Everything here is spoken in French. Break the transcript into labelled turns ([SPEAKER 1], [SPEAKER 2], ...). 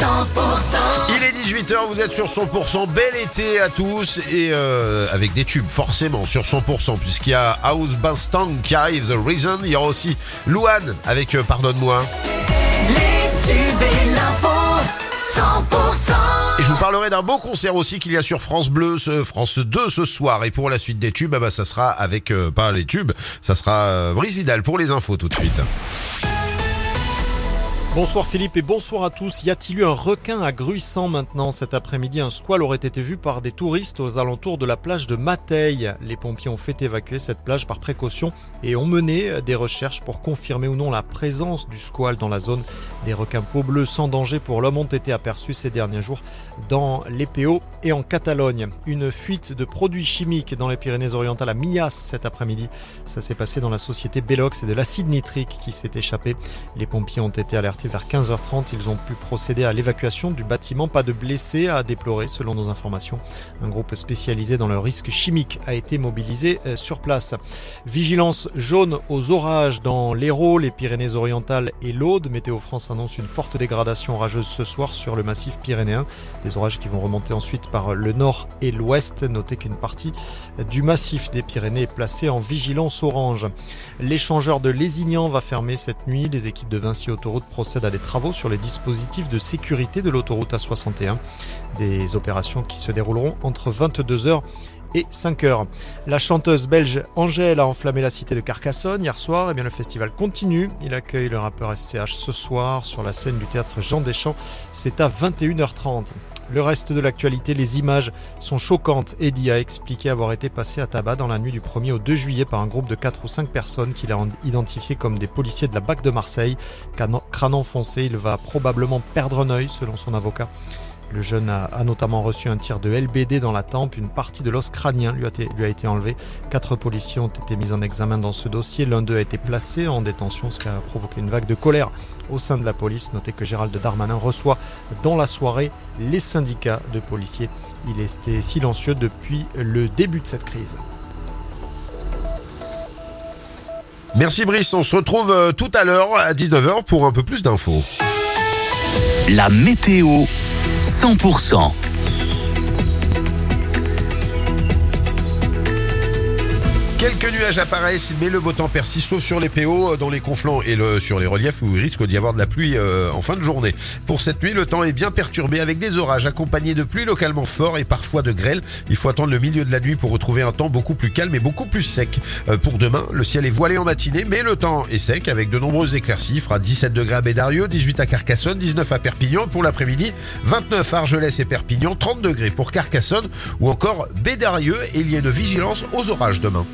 [SPEAKER 1] Il est 18h, vous êtes sur 100%. Bel été à tous et euh, avec des tubes forcément sur 100% puisqu'il y a House Bastang qui arrive, The Reason. Il y aura aussi Louane avec euh, Pardonne-moi.
[SPEAKER 2] Les tubes et l'info, 100%.
[SPEAKER 1] Et je vous parlerai d'un beau concert aussi qu'il y a sur France Bleu, ce, France 2 ce soir. Et pour la suite des tubes, ah bah, ça sera avec, euh, pas les tubes, ça sera Brice Vidal pour les infos tout de suite.
[SPEAKER 3] Bonsoir Philippe et bonsoir à tous. Y a-t-il eu un requin à Gruissant maintenant cet après-midi? Un squal aurait été vu par des touristes aux alentours de la plage de Mateille. Les pompiers ont fait évacuer cette plage par précaution et ont mené des recherches pour confirmer ou non la présence du squal dans la zone. Des requins peau bleus sans danger pour l'homme ont été aperçus ces derniers jours dans les PO et en Catalogne. Une fuite de produits chimiques dans les Pyrénées-Orientales à Millas cet après-midi. Ça s'est passé dans la société Bellox et de l'acide nitrique qui s'est échappé. Les pompiers ont été alertés vers 15h30. Ils ont pu procéder à l'évacuation du bâtiment. Pas de blessés à déplorer selon nos informations. Un groupe spécialisé dans le risque chimique a été mobilisé euh, sur place. Vigilance jaune aux orages dans l'Hérault, les Pyrénées-Orientales et l'Aude. Météo France annonce une forte dégradation orageuse ce soir sur le massif pyrénéen. Des orages qui vont remonter ensuite par le nord et l'ouest. Notez qu'une partie du massif des Pyrénées est placée en vigilance orange. L'échangeur de Lézignan va fermer cette nuit. Les équipes de Vinci Autoroute procèdent à des travaux sur les dispositifs de sécurité de l'autoroute A61. Des opérations qui se dérouleront entre 22h et 5 heures. La chanteuse belge Angèle a enflammé la cité de Carcassonne hier soir. Et bien le festival continue. Il accueille le rappeur SCH ce soir sur la scène du théâtre Jean Deschamps. C'est à 21h30. Le reste de l'actualité, les images sont choquantes. Eddie a expliqué avoir été passé à tabac dans la nuit du 1er au 2 juillet par un groupe de 4 ou 5 personnes qu'il a identifié comme des policiers de la BAC de Marseille. Crâne enfoncé, il va probablement perdre un œil selon son avocat. Le jeune a, a, notamment reçu un tir de LBD dans la tempe, une partie de l'os crânien lui a, été, lui a été enlevée. Quatre policiers ont été mis en examen dans ce dossier. L'un d'eux a été placé en détention, ce qui a provoqué une vague de colère au sein de la police. Notez que Gérald Darmanin reçoit dans la soirée les syndicats de policiers. Il était silencieux depuis le début de cette crise.
[SPEAKER 1] Merci Brice, on se retrouve euh, tout à l'heure à 19h pour un peu plus d'infos.
[SPEAKER 4] La météo 100%.
[SPEAKER 1] Quelques nuages apparaissent, mais le beau temps persiste, sauf sur les PO, dans les conflans et le, sur les reliefs où il risque d'y avoir de la pluie euh, en fin de journée. Pour cette nuit, le temps est bien perturbé avec des orages accompagnés de pluie localement forts et parfois de grêle. Il faut attendre le milieu de la nuit pour retrouver un temps beaucoup plus calme et beaucoup plus sec. Euh, pour demain, le ciel est voilé en matinée, mais le temps est sec avec de nombreuses éclaircies. Il fera 17 degrés à Bédarieux, 18 à Carcassonne, 19 à Perpignan. Pour l'après-midi, 29 à Argelès et Perpignan, 30 degrés pour Carcassonne ou encore Bédarieux. Et il y a une vigilance aux orages demain.